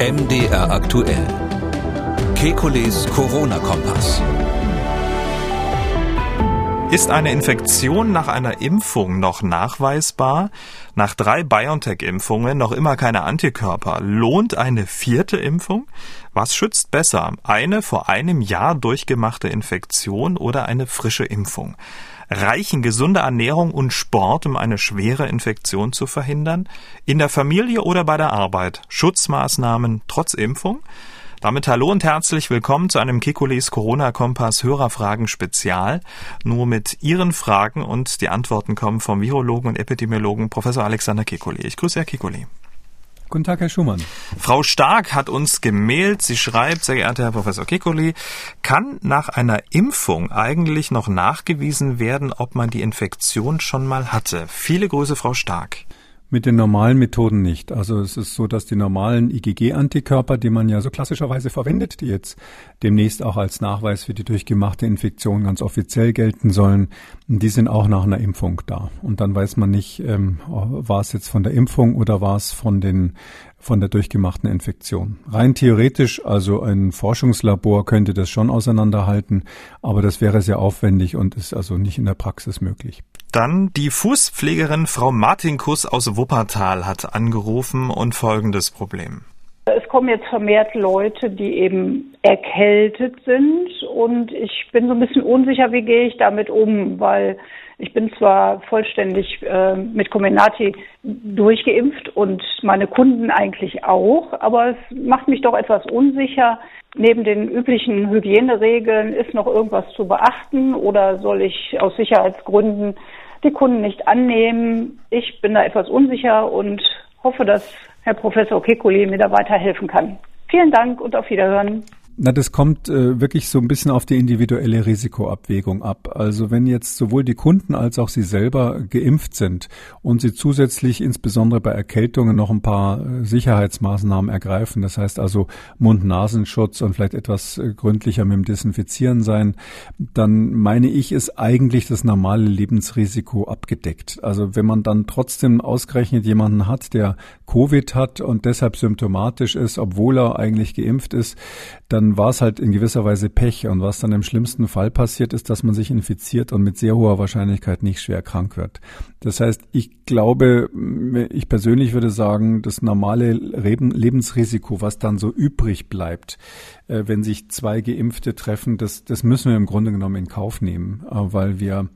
MDR aktuell. Kekules Corona-Kompass. Ist eine Infektion nach einer Impfung noch nachweisbar? Nach drei BioNTech-Impfungen noch immer keine Antikörper. Lohnt eine vierte Impfung? Was schützt besser? Eine vor einem Jahr durchgemachte Infektion oder eine frische Impfung? Reichen gesunde Ernährung und Sport, um eine schwere Infektion zu verhindern? In der Familie oder bei der Arbeit? Schutzmaßnahmen trotz Impfung? Damit hallo und herzlich willkommen zu einem Kikulis Corona-Kompass Hörerfragen Spezial. Nur mit Ihren Fragen und die Antworten kommen vom Virologen und Epidemiologen Professor Alexander Kikuli. Ich grüße Herr Kikuli. Guten Tag, Herr Schumann. Frau Stark hat uns gemailt. Sie schreibt, sehr geehrter Herr Professor Kikuli, kann nach einer Impfung eigentlich noch nachgewiesen werden, ob man die Infektion schon mal hatte? Viele Grüße, Frau Stark. Mit den normalen Methoden nicht. Also es ist so, dass die normalen IgG-Antikörper, die man ja so klassischerweise verwendet, die jetzt demnächst auch als Nachweis für die durchgemachte Infektion ganz offiziell gelten sollen, die sind auch nach einer Impfung da. Und dann weiß man nicht, ähm, war es jetzt von der Impfung oder war es von den von der durchgemachten Infektion. Rein theoretisch, also ein Forschungslabor könnte das schon auseinanderhalten, aber das wäre sehr aufwendig und ist also nicht in der Praxis möglich. Dann die Fußpflegerin Frau Martinkus aus Wuppertal hat angerufen und folgendes Problem. Es kommen jetzt vermehrt Leute, die eben erkältet sind und ich bin so ein bisschen unsicher, wie gehe ich damit um, weil ich bin zwar vollständig äh, mit Comenati durchgeimpft und meine Kunden eigentlich auch, aber es macht mich doch etwas unsicher. Neben den üblichen Hygieneregeln ist noch irgendwas zu beachten oder soll ich aus Sicherheitsgründen die Kunden nicht annehmen. Ich bin da etwas unsicher und hoffe, dass Herr Professor Kekuli mir da weiterhelfen kann. Vielen Dank und auf Wiederhören. Na, das kommt äh, wirklich so ein bisschen auf die individuelle Risikoabwägung ab. Also wenn jetzt sowohl die Kunden als auch Sie selber geimpft sind und Sie zusätzlich insbesondere bei Erkältungen noch ein paar äh, Sicherheitsmaßnahmen ergreifen, das heißt also Mund-Nasenschutz und vielleicht etwas äh, gründlicher mit dem Desinfizieren sein, dann meine ich, ist eigentlich das normale Lebensrisiko abgedeckt. Also wenn man dann trotzdem ausgerechnet jemanden hat, der Covid hat und deshalb symptomatisch ist, obwohl er eigentlich geimpft ist, dann dann war es halt in gewisser Weise Pech. Und was dann im schlimmsten Fall passiert, ist, dass man sich infiziert und mit sehr hoher Wahrscheinlichkeit nicht schwer krank wird. Das heißt, ich glaube, ich persönlich würde sagen, das normale Lebensrisiko, was dann so übrig bleibt, äh, wenn sich zwei Geimpfte treffen, das, das müssen wir im Grunde genommen in Kauf nehmen, äh, weil wir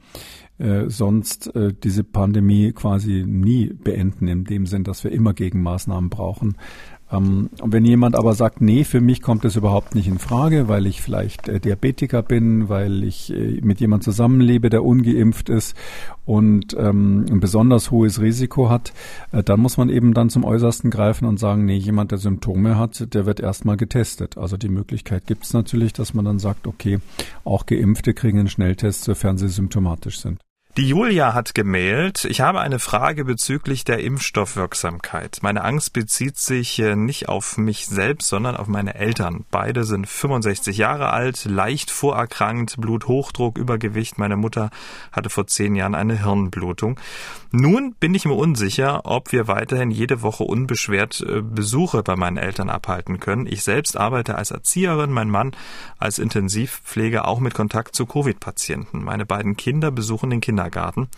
äh, sonst diese Pandemie quasi nie beenden, in dem Sinn, dass wir immer Gegenmaßnahmen brauchen. Ähm, wenn jemand aber sagt, nee, für mich kommt das überhaupt nicht in Frage, weil ich vielleicht äh, Diabetiker bin, weil ich äh, mit jemand zusammenlebe, der ungeimpft ist und ähm, ein besonders hohes Risiko hat, äh, dann muss man eben dann zum Äußersten greifen und sagen, nee, jemand, der Symptome hat, der wird erstmal getestet. Also die Möglichkeit gibt es natürlich, dass man dann sagt, okay, auch Geimpfte kriegen einen Schnelltest, sofern sie symptomatisch sind. Die Julia hat gemailt, ich habe eine Frage bezüglich der Impfstoffwirksamkeit. Meine Angst bezieht sich äh, nicht auf mich selbst, sondern auf meine Eltern. Beide sind 65 Jahre alt, leicht vorerkrankt, Bluthochdruck, Übergewicht. Meine Mutter hatte vor zehn Jahren eine Hirnblutung. Nun bin ich mir unsicher, ob wir weiterhin jede Woche unbeschwert äh, Besuche bei meinen Eltern abhalten können. Ich selbst arbeite als Erzieherin, mein Mann als Intensivpfleger, auch mit Kontakt zu Covid-Patienten. Meine beiden Kinder besuchen den Kindergarten. Kindergarten.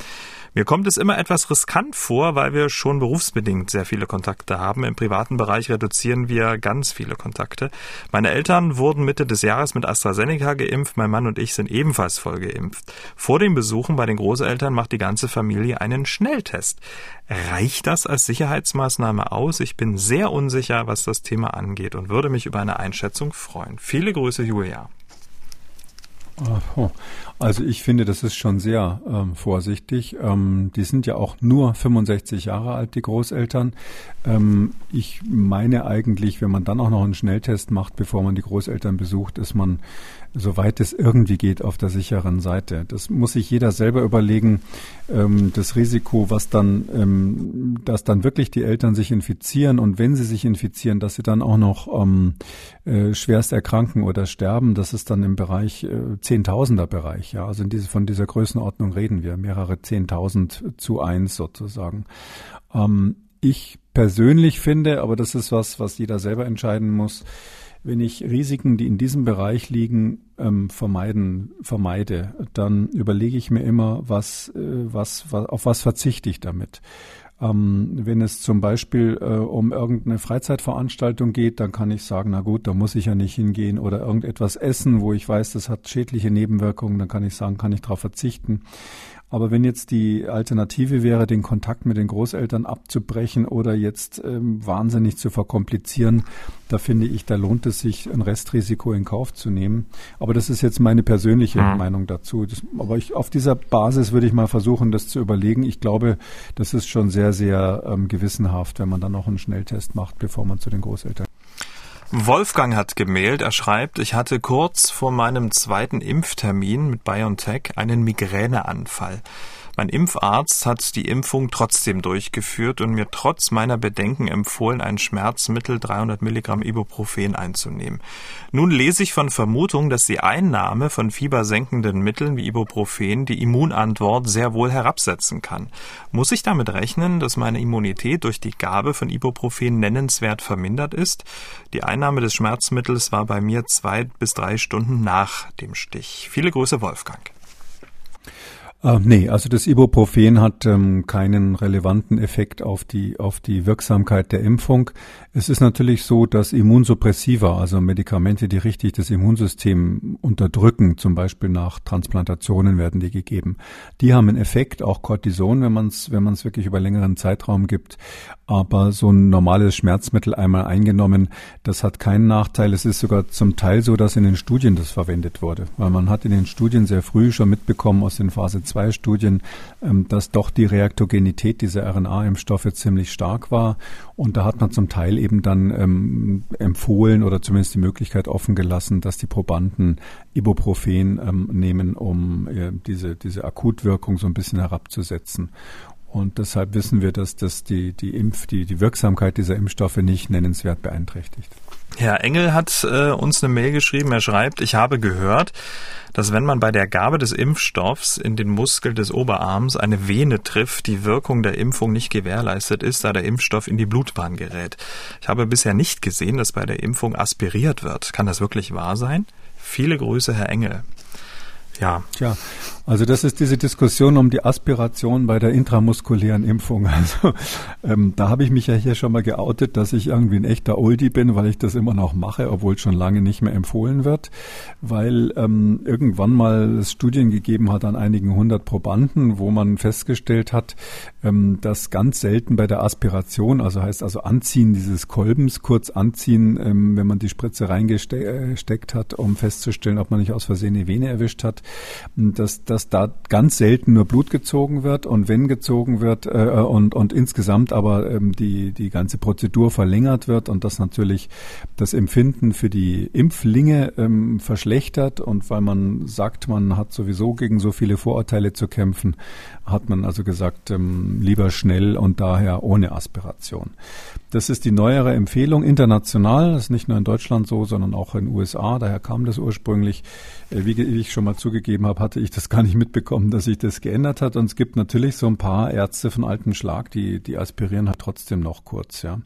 Mir kommt es immer etwas riskant vor, weil wir schon berufsbedingt sehr viele Kontakte haben. Im privaten Bereich reduzieren wir ganz viele Kontakte. Meine Eltern wurden Mitte des Jahres mit AstraZeneca geimpft. Mein Mann und ich sind ebenfalls voll geimpft. Vor den Besuchen bei den Großeltern macht die ganze Familie einen Schnelltest. Reicht das als Sicherheitsmaßnahme aus? Ich bin sehr unsicher, was das Thema angeht und würde mich über eine Einschätzung freuen. Viele Grüße, Julia. Also ich finde, das ist schon sehr ähm, vorsichtig. Ähm, die sind ja auch nur 65 Jahre alt, die Großeltern. Ähm, ich meine eigentlich, wenn man dann auch noch einen Schnelltest macht, bevor man die Großeltern besucht, ist man, soweit es irgendwie geht, auf der sicheren Seite. Das muss sich jeder selber überlegen. Ähm, das Risiko, was dann, ähm, dass dann wirklich die Eltern sich infizieren und wenn sie sich infizieren, dass sie dann auch noch ähm, äh, schwerst erkranken oder sterben, das ist dann im Bereich äh, Zehntausender Bereich. Ja, also diese, von dieser Größenordnung reden wir, mehrere Zehntausend zu eins sozusagen. Ähm, ich persönlich finde, aber das ist was, was jeder selber entscheiden muss, wenn ich Risiken, die in diesem Bereich liegen, ähm, vermeiden, vermeide, dann überlege ich mir immer, was, äh, was, was, auf was verzichte ich damit. Ähm, wenn es zum Beispiel äh, um irgendeine Freizeitveranstaltung geht, dann kann ich sagen, na gut, da muss ich ja nicht hingehen oder irgendetwas essen, wo ich weiß, das hat schädliche Nebenwirkungen, dann kann ich sagen, kann ich darauf verzichten. Aber wenn jetzt die Alternative wäre, den Kontakt mit den Großeltern abzubrechen oder jetzt ähm, wahnsinnig zu verkomplizieren, da finde ich, da lohnt es sich, ein Restrisiko in Kauf zu nehmen. Aber das ist jetzt meine persönliche mhm. Meinung dazu. Das, aber ich, auf dieser Basis würde ich mal versuchen, das zu überlegen. Ich glaube, das ist schon sehr, sehr ähm, gewissenhaft, wenn man dann noch einen Schnelltest macht, bevor man zu den Großeltern Wolfgang hat gemailt, er schreibt, ich hatte kurz vor meinem zweiten Impftermin mit BioNTech einen Migräneanfall. Mein Impfarzt hat die Impfung trotzdem durchgeführt und mir trotz meiner Bedenken empfohlen, ein Schmerzmittel 300 Milligramm Ibuprofen einzunehmen. Nun lese ich von Vermutungen, dass die Einnahme von fiebersenkenden Mitteln wie Ibuprofen die Immunantwort sehr wohl herabsetzen kann. Muss ich damit rechnen, dass meine Immunität durch die Gabe von Ibuprofen nennenswert vermindert ist? Die Einnahme des Schmerzmittels war bei mir zwei bis drei Stunden nach dem Stich. Viele Grüße, Wolfgang. Äh, nee, also das Ibuprofen hat ähm, keinen relevanten Effekt auf die, auf die Wirksamkeit der Impfung. Es ist natürlich so, dass Immunsuppressiva, also Medikamente, die richtig das Immunsystem unterdrücken, zum Beispiel nach Transplantationen werden die gegeben, die haben einen Effekt, auch Cortison, wenn man es wenn man's wirklich über längeren Zeitraum gibt. Aber so ein normales Schmerzmittel einmal eingenommen, das hat keinen Nachteil. Es ist sogar zum Teil so, dass in den Studien das verwendet wurde. Weil man hat in den Studien sehr früh schon mitbekommen aus den Phase 2 Studien, ähm, dass doch die Reaktogenität dieser RNA-Impfstoffe ziemlich stark war. Und da hat man zum Teil eben dann ähm, empfohlen oder zumindest die Möglichkeit offen gelassen, dass die Probanden Ibuprofen ähm, nehmen, um äh, diese, diese Akutwirkung so ein bisschen herabzusetzen. Und deshalb wissen wir, dass das die, die Impf, die, die Wirksamkeit dieser Impfstoffe nicht nennenswert beeinträchtigt. Herr Engel hat äh, uns eine Mail geschrieben. Er schreibt, ich habe gehört, dass wenn man bei der Gabe des Impfstoffs in den Muskel des Oberarms eine Vene trifft, die Wirkung der Impfung nicht gewährleistet ist, da der Impfstoff in die Blutbahn gerät. Ich habe bisher nicht gesehen, dass bei der Impfung aspiriert wird. Kann das wirklich wahr sein? Viele Grüße, Herr Engel. Ja. Tja, also das ist diese Diskussion um die Aspiration bei der intramuskulären Impfung. Also ähm, da habe ich mich ja hier schon mal geoutet, dass ich irgendwie ein echter Oldie bin, weil ich das immer noch mache, obwohl schon lange nicht mehr empfohlen wird, weil ähm, irgendwann mal es Studien gegeben hat an einigen hundert Probanden, wo man festgestellt hat, ähm, dass ganz selten bei der Aspiration, also heißt also Anziehen dieses Kolbens, kurz anziehen, ähm, wenn man die Spritze reingesteckt hat, um festzustellen, ob man nicht aus Versehen eine Vene erwischt hat, dass, dass da ganz selten nur Blut gezogen wird und wenn gezogen wird äh, und, und insgesamt aber ähm, die, die ganze Prozedur verlängert wird und das natürlich das Empfinden für die Impflinge ähm, verschlechtert. Und weil man sagt, man hat sowieso gegen so viele Vorurteile zu kämpfen, hat man also gesagt, ähm, lieber schnell und daher ohne Aspiration. Das ist die neuere Empfehlung international. Das ist nicht nur in Deutschland so, sondern auch in den USA. Daher kam das ursprünglich. Äh, wie ich schon mal zugegeben habe, hatte ich das gar nicht mitbekommen, dass sich das geändert hat. Und es gibt natürlich so ein paar Ärzte von alten Schlag, die, die aspirieren halt trotzdem noch kurz, ja.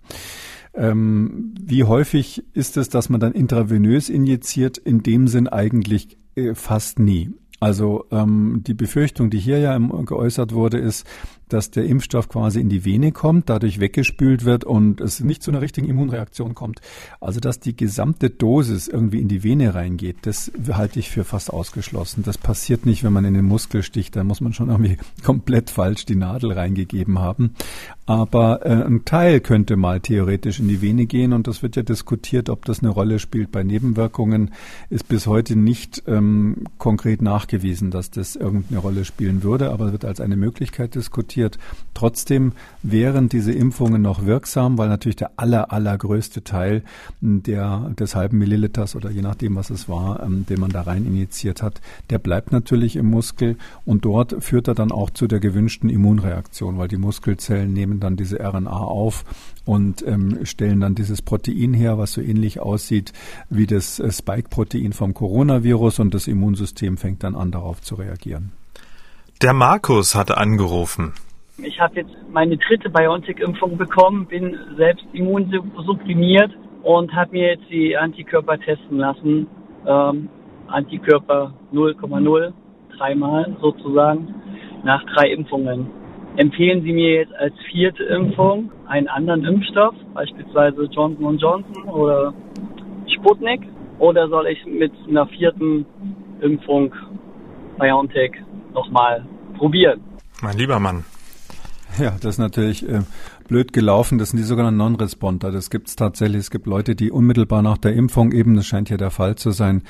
Ähm, wie häufig ist es, dass man dann intravenös injiziert? In dem Sinn eigentlich äh, fast nie. Also ähm, die Befürchtung, die hier ja geäußert wurde, ist, dass der Impfstoff quasi in die Vene kommt, dadurch weggespült wird und es nicht zu einer richtigen Immunreaktion kommt. Also dass die gesamte Dosis irgendwie in die Vene reingeht, das halte ich für fast ausgeschlossen. Das passiert nicht, wenn man in den Muskel sticht. Da muss man schon irgendwie komplett falsch die Nadel reingegeben haben. Aber äh, ein Teil könnte mal theoretisch in die Vene gehen und das wird ja diskutiert, ob das eine Rolle spielt bei Nebenwirkungen. Ist bis heute nicht ähm, konkret nachgewiesen, dass das irgendeine Rolle spielen würde, aber wird als eine Möglichkeit diskutiert diskutiert. Trotzdem wären diese Impfungen noch wirksam, weil natürlich der aller, allergrößte Teil der, des halben Milliliters oder je nachdem, was es war, ähm, den man da rein injiziert hat, der bleibt natürlich im Muskel und dort führt er dann auch zu der gewünschten Immunreaktion, weil die Muskelzellen nehmen dann diese RNA auf und ähm, stellen dann dieses Protein her, was so ähnlich aussieht wie das äh, Spike-Protein vom Coronavirus und das Immunsystem fängt dann an, darauf zu reagieren. Der Markus hatte angerufen. Ich habe jetzt meine dritte BioNTech-Impfung bekommen, bin selbst immunsupprimiert und habe mir jetzt die Antikörper testen lassen. Ähm, Antikörper 0,0, dreimal sozusagen, nach drei Impfungen. Empfehlen Sie mir jetzt als vierte Impfung einen anderen Impfstoff, beispielsweise Johnson Johnson oder Sputnik? Oder soll ich mit einer vierten Impfung BioNTech nochmal probieren? Mein lieber Mann. Ja, das ist natürlich äh, blöd gelaufen. Das sind die sogenannten Non-Responder. Das gibt es tatsächlich. Es gibt Leute, die unmittelbar nach der Impfung eben, das scheint ja der Fall zu sein,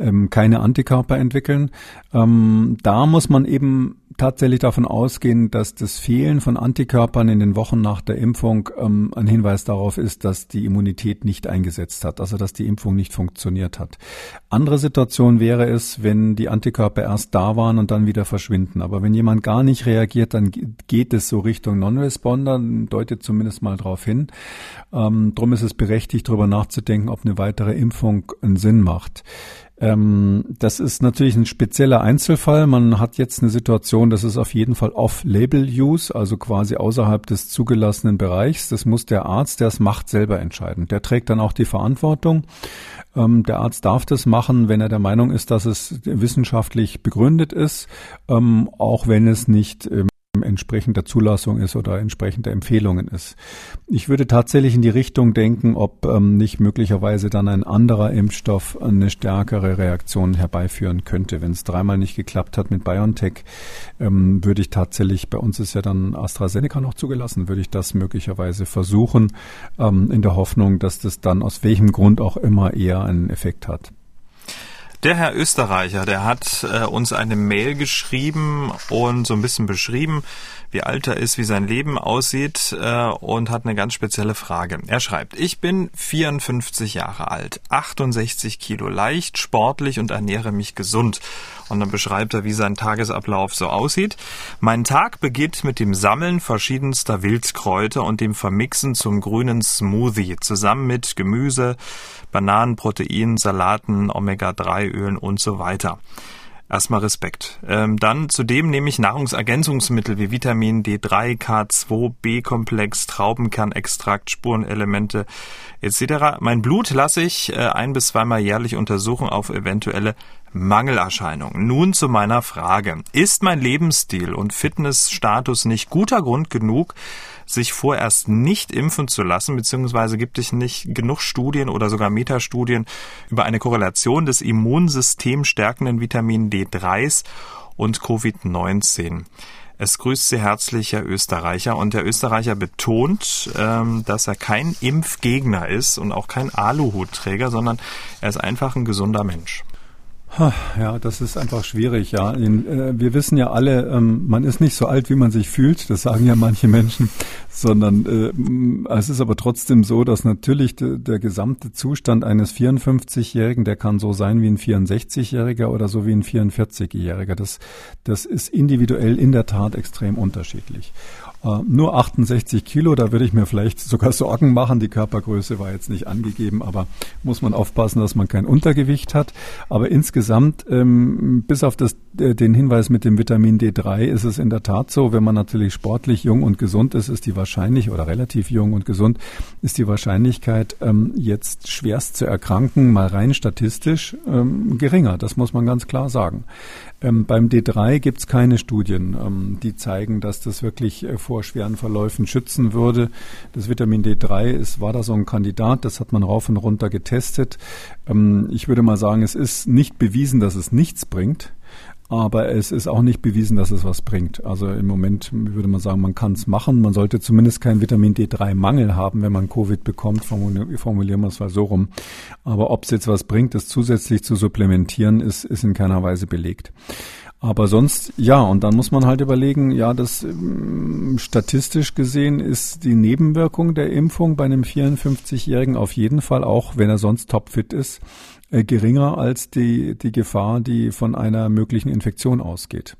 ähm, keine Antikörper entwickeln. Ähm, da muss man eben tatsächlich davon ausgehen, dass das Fehlen von Antikörpern in den Wochen nach der Impfung ähm, ein Hinweis darauf ist, dass die Immunität nicht eingesetzt hat, also dass die Impfung nicht funktioniert hat. Andere Situation wäre es, wenn die Antikörper erst da waren und dann wieder verschwinden. Aber wenn jemand gar nicht reagiert, dann geht es so Richtung Non-Responder, deutet zumindest mal darauf hin. Ähm, drum ist es berechtigt, darüber nachzudenken, ob eine weitere Impfung einen Sinn macht. Ähm, das ist natürlich ein spezieller Einzelfall. Man hat jetzt eine Situation, das ist auf jeden Fall Off-Label-Use, also quasi außerhalb des zugelassenen Bereichs. Das muss der Arzt, der es macht, selber entscheiden. Der trägt dann auch die Verantwortung. Ähm, der Arzt darf das machen, wenn er der Meinung ist, dass es wissenschaftlich begründet ist, ähm, auch wenn es nicht entsprechend der Zulassung ist oder entsprechend der Empfehlungen ist. Ich würde tatsächlich in die Richtung denken, ob ähm, nicht möglicherweise dann ein anderer Impfstoff eine stärkere Reaktion herbeiführen könnte. Wenn es dreimal nicht geklappt hat mit BioNTech, ähm, würde ich tatsächlich, bei uns ist ja dann AstraZeneca noch zugelassen, würde ich das möglicherweise versuchen, ähm, in der Hoffnung, dass das dann aus welchem Grund auch immer eher einen Effekt hat. Der Herr Österreicher, der hat äh, uns eine Mail geschrieben und so ein bisschen beschrieben, wie alt er ist, wie sein Leben aussieht äh, und hat eine ganz spezielle Frage. Er schreibt, ich bin 54 Jahre alt, 68 Kilo leicht, sportlich und ernähre mich gesund. Und dann beschreibt er, wie sein Tagesablauf so aussieht. Mein Tag beginnt mit dem Sammeln verschiedenster Wildkräuter und dem Vermixen zum grünen Smoothie zusammen mit Gemüse, Bananen, Proteinen, Salaten, Omega-3-Ölen und so weiter. Erstmal Respekt. Ähm, dann zudem nehme ich Nahrungsergänzungsmittel wie Vitamin D3, K2, B-Komplex, Traubenkernextrakt, Spurenelemente etc. Mein Blut lasse ich äh, ein bis zweimal jährlich untersuchen auf eventuelle Mangelerscheinungen. Nun zu meiner Frage. Ist mein Lebensstil und Fitnessstatus nicht guter Grund genug, sich vorerst nicht impfen zu lassen, beziehungsweise gibt es nicht genug Studien oder sogar Metastudien über eine Korrelation des Immunsystems stärkenden Vitamin D3s und Covid-19. Es grüßt Sie herzlich, Herr Österreicher. Und der Österreicher betont, ähm, dass er kein Impfgegner ist und auch kein Aluhutträger, sondern er ist einfach ein gesunder Mensch. Ja, das ist einfach schwierig, ja. Äh, wir wissen ja alle, ähm, man ist nicht so alt, wie man sich fühlt, das sagen ja manche Menschen, sondern äh, es ist aber trotzdem so, dass natürlich der gesamte Zustand eines 54-Jährigen, der kann so sein wie ein 64-Jähriger oder so wie ein 44-Jähriger. Das, das ist individuell in der Tat extrem unterschiedlich. Äh, nur 68 Kilo, da würde ich mir vielleicht sogar Sorgen machen. Die Körpergröße war jetzt nicht angegeben, aber muss man aufpassen, dass man kein Untergewicht hat. Aber insgesamt, ähm, bis auf das, äh, den Hinweis mit dem Vitamin D3, ist es in der Tat so, wenn man natürlich sportlich jung und gesund ist, ist die wahrscheinlich oder relativ jung und gesund, ist die Wahrscheinlichkeit, ähm, jetzt schwerst zu erkranken, mal rein statistisch, ähm, geringer. Das muss man ganz klar sagen. Ähm, beim D3 gibt es keine Studien, ähm, die zeigen, dass das wirklich äh, vor schweren Verläufen schützen würde. Das Vitamin D3 ist, war da so ein Kandidat, das hat man rauf und runter getestet. Ähm, ich würde mal sagen, es ist nicht bewiesen, dass es nichts bringt aber es ist auch nicht bewiesen, dass es was bringt. Also im Moment würde man sagen, man kann es machen. Man sollte zumindest keinen Vitamin D3-Mangel haben, wenn man Covid bekommt. Formulieren wir es mal so rum. Aber ob es jetzt was bringt, das zusätzlich zu supplementieren, ist, ist in keiner Weise belegt. Aber sonst, ja, und dann muss man halt überlegen, ja, das ähm, statistisch gesehen ist die Nebenwirkung der Impfung bei einem 54-Jährigen auf jeden Fall, auch wenn er sonst topfit ist, geringer als die, die Gefahr, die von einer möglichen Infektion ausgeht.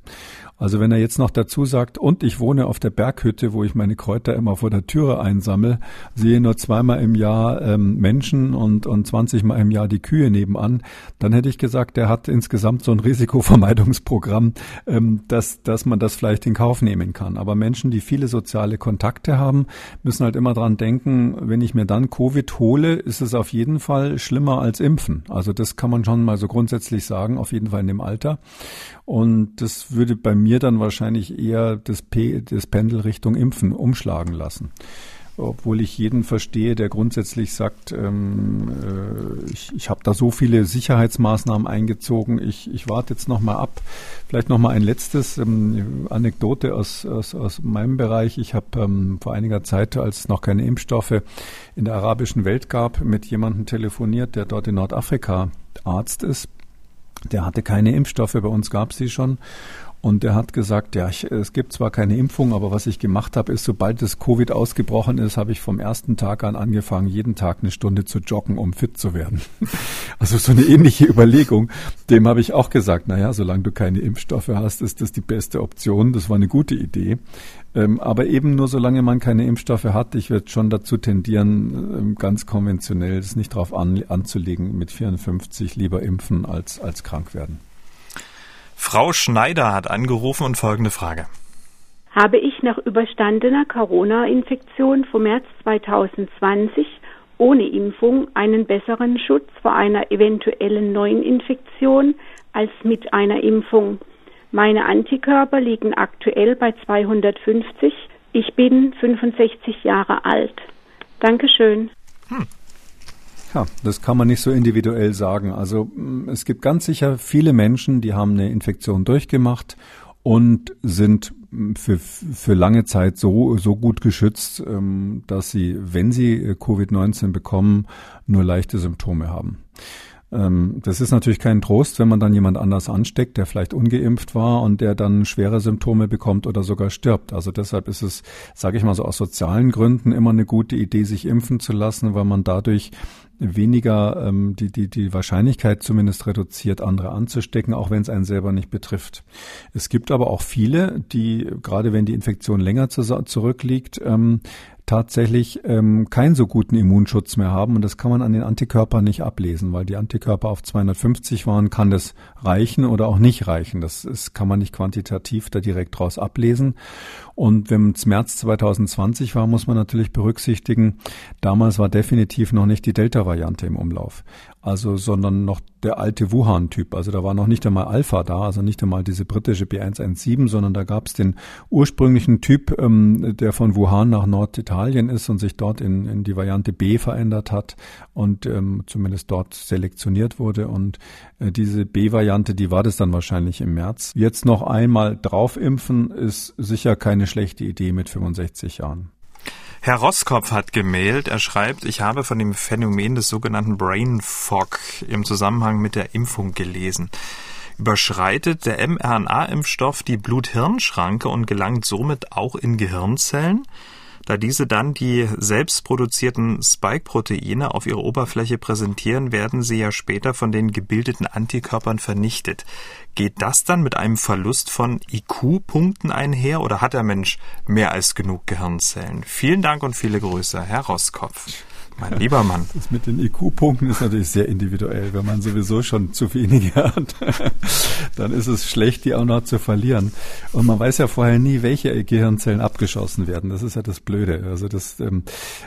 Also wenn er jetzt noch dazu sagt, und ich wohne auf der Berghütte, wo ich meine Kräuter immer vor der Türe einsammle, sehe nur zweimal im Jahr ähm, Menschen und, und 20 Mal im Jahr die Kühe nebenan, dann hätte ich gesagt, der hat insgesamt so ein Risikovermeidungsprogramm, ähm, dass, dass man das vielleicht in Kauf nehmen kann. Aber Menschen, die viele soziale Kontakte haben, müssen halt immer dran denken, wenn ich mir dann Covid hole, ist es auf jeden Fall schlimmer als Impfen. Also das kann man schon mal so grundsätzlich sagen, auf jeden Fall in dem Alter. Und das würde bei mir dann wahrscheinlich eher das, P, das Pendel Richtung Impfen umschlagen lassen obwohl ich jeden verstehe, der grundsätzlich sagt, ähm, äh, ich, ich habe da so viele Sicherheitsmaßnahmen eingezogen, ich, ich warte jetzt nochmal ab. Vielleicht nochmal ein letztes ähm, Anekdote aus, aus, aus meinem Bereich. Ich habe ähm, vor einiger Zeit, als es noch keine Impfstoffe in der arabischen Welt gab, mit jemandem telefoniert, der dort in Nordafrika Arzt ist. Der hatte keine Impfstoffe, bei uns gab es sie schon. Und er hat gesagt, ja, ich, es gibt zwar keine Impfung, aber was ich gemacht habe, ist, sobald das Covid ausgebrochen ist, habe ich vom ersten Tag an angefangen, jeden Tag eine Stunde zu joggen, um fit zu werden. Also so eine ähnliche Überlegung. Dem habe ich auch gesagt, naja, solange du keine Impfstoffe hast, ist das die beste Option. Das war eine gute Idee. Ähm, aber eben nur solange man keine Impfstoffe hat, ich würde schon dazu tendieren, ähm, ganz konventionell es nicht darauf an, anzulegen, mit 54 lieber impfen als, als krank werden. Frau Schneider hat angerufen und folgende Frage. Habe ich nach überstandener Corona-Infektion vom März 2020 ohne Impfung einen besseren Schutz vor einer eventuellen neuen Infektion als mit einer Impfung? Meine Antikörper liegen aktuell bei 250. Ich bin 65 Jahre alt. Dankeschön. Hm. Ja, das kann man nicht so individuell sagen. Also mm, es gibt ganz sicher viele Menschen, die haben eine Infektion durchgemacht und sind mm, für, für lange Zeit so, so gut geschützt, ähm, dass sie, wenn sie äh, Covid-19 bekommen, nur leichte Symptome haben. Ähm, das ist natürlich kein Trost, wenn man dann jemand anders ansteckt, der vielleicht ungeimpft war und der dann schwere Symptome bekommt oder sogar stirbt. Also deshalb ist es, sage ich mal so aus sozialen Gründen immer eine gute Idee, sich impfen zu lassen, weil man dadurch weniger ähm, die, die, die Wahrscheinlichkeit zumindest reduziert, andere anzustecken, auch wenn es einen selber nicht betrifft. Es gibt aber auch viele, die, gerade wenn die Infektion länger zu, zurückliegt, ähm, tatsächlich ähm, keinen so guten Immunschutz mehr haben. Und das kann man an den Antikörpern nicht ablesen, weil die Antikörper auf 250 waren, kann das reichen oder auch nicht reichen. Das ist, kann man nicht quantitativ da direkt draus ablesen. Und wenn es März 2020 war, muss man natürlich berücksichtigen, damals war definitiv noch nicht die Delta-Variante im Umlauf. Also, sondern noch der alte Wuhan-Typ. Also da war noch nicht einmal Alpha da, also nicht einmal diese britische B117, sondern da gab es den ursprünglichen Typ, ähm, der von Wuhan nach Norditalien ist und sich dort in, in die Variante B verändert hat und ähm, zumindest dort selektioniert wurde. Und äh, diese B-Variante, die war das dann wahrscheinlich im März. Jetzt noch einmal draufimpfen ist sicher keine schlechte Idee mit 65 Jahren. Herr Roskopf hat gemailt, er schreibt, ich habe von dem Phänomen des sogenannten Brain Fog im Zusammenhang mit der Impfung gelesen. Überschreitet der mRNA-Impfstoff die Blut-Hirn-Schranke und gelangt somit auch in Gehirnzellen? Da diese dann die selbstproduzierten Spike-Proteine auf ihrer Oberfläche präsentieren, werden sie ja später von den gebildeten Antikörpern vernichtet. Geht das dann mit einem Verlust von IQ-Punkten einher oder hat der Mensch mehr als genug Gehirnzellen? Vielen Dank und viele Grüße, Herr Roskopf. Mein lieber Mann. Das mit den IQ-Punkten ist natürlich sehr individuell. Wenn man sowieso schon zu wenige hat, dann ist es schlecht, die auch noch zu verlieren. Und man weiß ja vorher nie, welche Gehirnzellen abgeschossen werden. Das ist ja das Blöde. Also das, ähm,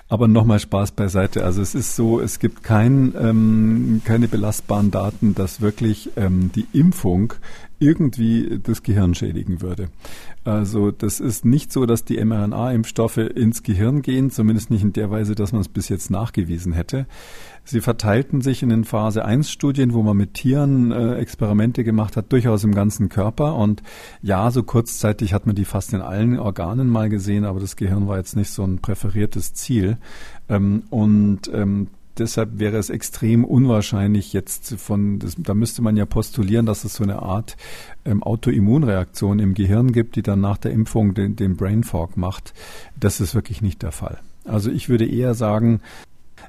aber nochmal Spaß beiseite. Also es ist so, es gibt kein, ähm, keine belastbaren Daten, dass wirklich ähm, die Impfung irgendwie das Gehirn schädigen würde. Also das ist nicht so, dass die mRNA-Impfstoffe ins Gehirn gehen, zumindest nicht in der Weise, dass man es bis jetzt nachgewiesen hätte. Sie verteilten sich in den Phase 1 Studien, wo man mit Tieren äh, Experimente gemacht hat, durchaus im ganzen Körper. Und ja, so kurzzeitig hat man die fast in allen Organen mal gesehen, aber das Gehirn war jetzt nicht so ein präferiertes Ziel. Ähm, und ähm, deshalb wäre es extrem unwahrscheinlich jetzt von, das, da müsste man ja postulieren, dass es so eine Art ähm, Autoimmunreaktion im Gehirn gibt, die dann nach der Impfung den, den Brain Fog macht. Das ist wirklich nicht der Fall. Also ich würde eher sagen,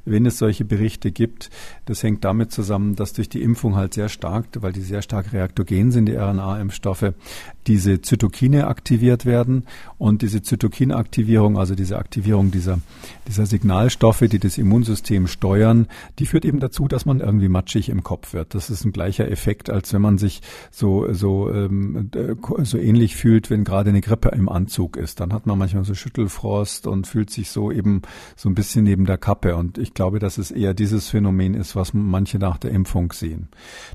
wenn es solche Berichte gibt, das hängt damit zusammen, dass durch die Impfung halt sehr stark, weil die sehr stark reaktogen sind, die RNA-Impfstoffe, diese Zytokine aktiviert werden und diese Zytokinaktivierung, also diese Aktivierung dieser, dieser Signalstoffe, die das Immunsystem steuern, die führt eben dazu, dass man irgendwie matschig im Kopf wird. Das ist ein gleicher Effekt, als wenn man sich so, so, ähm, so ähnlich fühlt, wenn gerade eine Grippe im Anzug ist. Dann hat man manchmal so Schüttelfrost und fühlt sich so eben so ein bisschen neben der Kappe. Und ich glaube, dass es eher dieses Phänomen ist, was manche nach der Impfung sehen.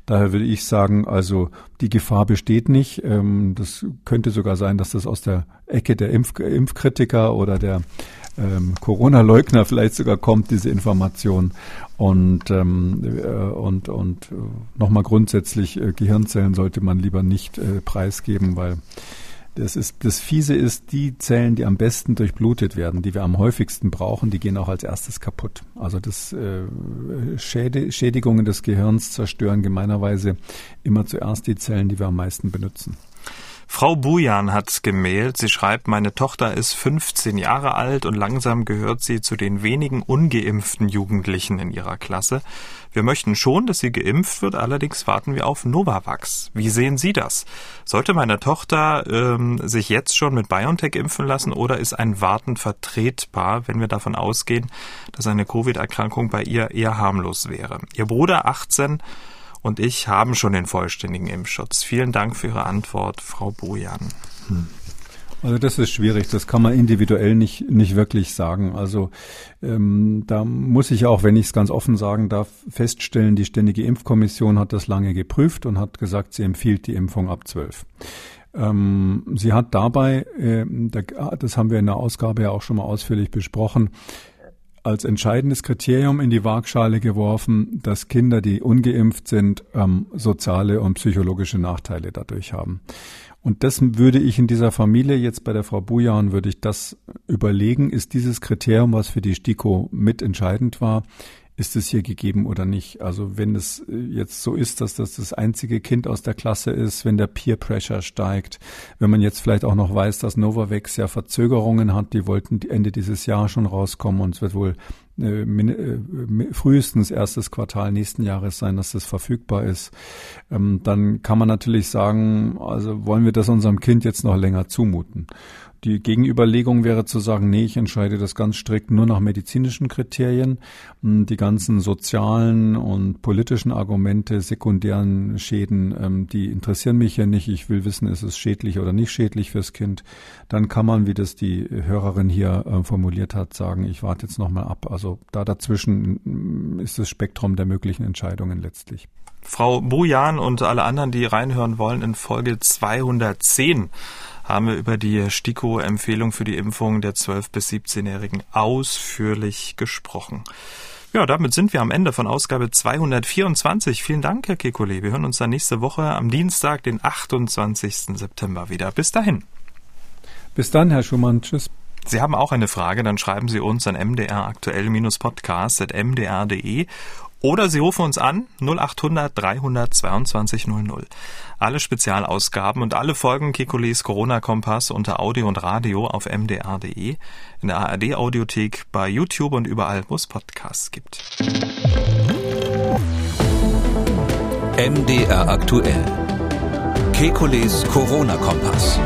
Daher würde ich sagen, also die Gefahr besteht nicht. Ähm, das könnte sogar sein, dass das aus der Ecke der Impf Impfkritiker oder der ähm, Corona-Leugner vielleicht sogar kommt, diese Information. Und, ähm, äh, und, und äh, nochmal grundsätzlich, äh, Gehirnzellen sollte man lieber nicht äh, preisgeben, weil das ist, das Fiese ist, die Zellen, die am besten durchblutet werden, die wir am häufigsten brauchen, die gehen auch als erstes kaputt. Also das äh, Schäde, Schädigungen des Gehirns zerstören gemeinerweise immer zuerst die Zellen, die wir am meisten benutzen. Frau Bujan hat gemailt. Sie schreibt, meine Tochter ist 15 Jahre alt und langsam gehört sie zu den wenigen ungeimpften Jugendlichen in ihrer Klasse. Wir möchten schon, dass sie geimpft wird, allerdings warten wir auf Novavax. Wie sehen Sie das? Sollte meine Tochter ähm, sich jetzt schon mit BioNTech impfen lassen oder ist ein Warten vertretbar, wenn wir davon ausgehen, dass eine Covid-Erkrankung bei ihr eher harmlos wäre? Ihr Bruder 18 und ich haben schon den vollständigen Impfschutz. Vielen Dank für Ihre Antwort, Frau Bojan. Hm. Also das ist schwierig, das kann man individuell nicht, nicht wirklich sagen. Also ähm, da muss ich auch, wenn ich es ganz offen sagen darf, feststellen, die Ständige Impfkommission hat das lange geprüft und hat gesagt, sie empfiehlt die Impfung ab zwölf. Ähm, sie hat dabei, äh, das haben wir in der Ausgabe ja auch schon mal ausführlich besprochen, als entscheidendes Kriterium in die Waagschale geworfen, dass Kinder, die ungeimpft sind, ähm, soziale und psychologische Nachteile dadurch haben. Und das würde ich in dieser Familie jetzt bei der Frau Bujan würde ich das überlegen, ist dieses Kriterium, was für die STIKO mitentscheidend war, ist es hier gegeben oder nicht? Also wenn es äh, jetzt so ist, dass das das einzige Kind aus der Klasse ist, wenn der Peer Pressure steigt, wenn man jetzt vielleicht auch noch weiß, dass Novavax ja Verzögerungen hat, die wollten Ende dieses Jahr schon rauskommen und es wird wohl äh, äh, frühestens erstes Quartal nächsten Jahres sein, dass das verfügbar ist, ähm, dann kann man natürlich sagen, also wollen wir das unserem Kind jetzt noch länger zumuten. Die Gegenüberlegung wäre zu sagen, nee, ich entscheide das ganz strikt nur nach medizinischen Kriterien. Hm, die ganzen sozialen und politischen Argumente, sekundären Schäden, ähm, die interessieren mich ja nicht. Ich will wissen, ist es schädlich oder nicht schädlich fürs Kind. Dann kann man, wie das die Hörerin hier äh, formuliert hat, sagen, ich warte jetzt nochmal ab. Also da dazwischen hm, ist das Spektrum der möglichen Entscheidungen letztlich. Frau Bujan und alle anderen, die reinhören wollen, in Folge 210 haben wir über die STIKO-Empfehlung für die Impfung der 12- bis 17-Jährigen ausführlich gesprochen. Ja, damit sind wir am Ende von Ausgabe 224. Vielen Dank, Herr Kekulé. Wir hören uns dann nächste Woche am Dienstag, den 28. September wieder. Bis dahin. Bis dann, Herr Schumann. Tschüss. Sie haben auch eine Frage, dann schreiben Sie uns an mdraktuell-podcast.mdr.de oder Sie rufen uns an 0800 322 00. Alle Spezialausgaben und alle Folgen Kekules Corona-Kompass unter Audio und Radio auf mdr.de, in der ARD-Audiothek, bei YouTube und überall, wo es Podcasts gibt. MDR aktuell. Kekules Corona-Kompass.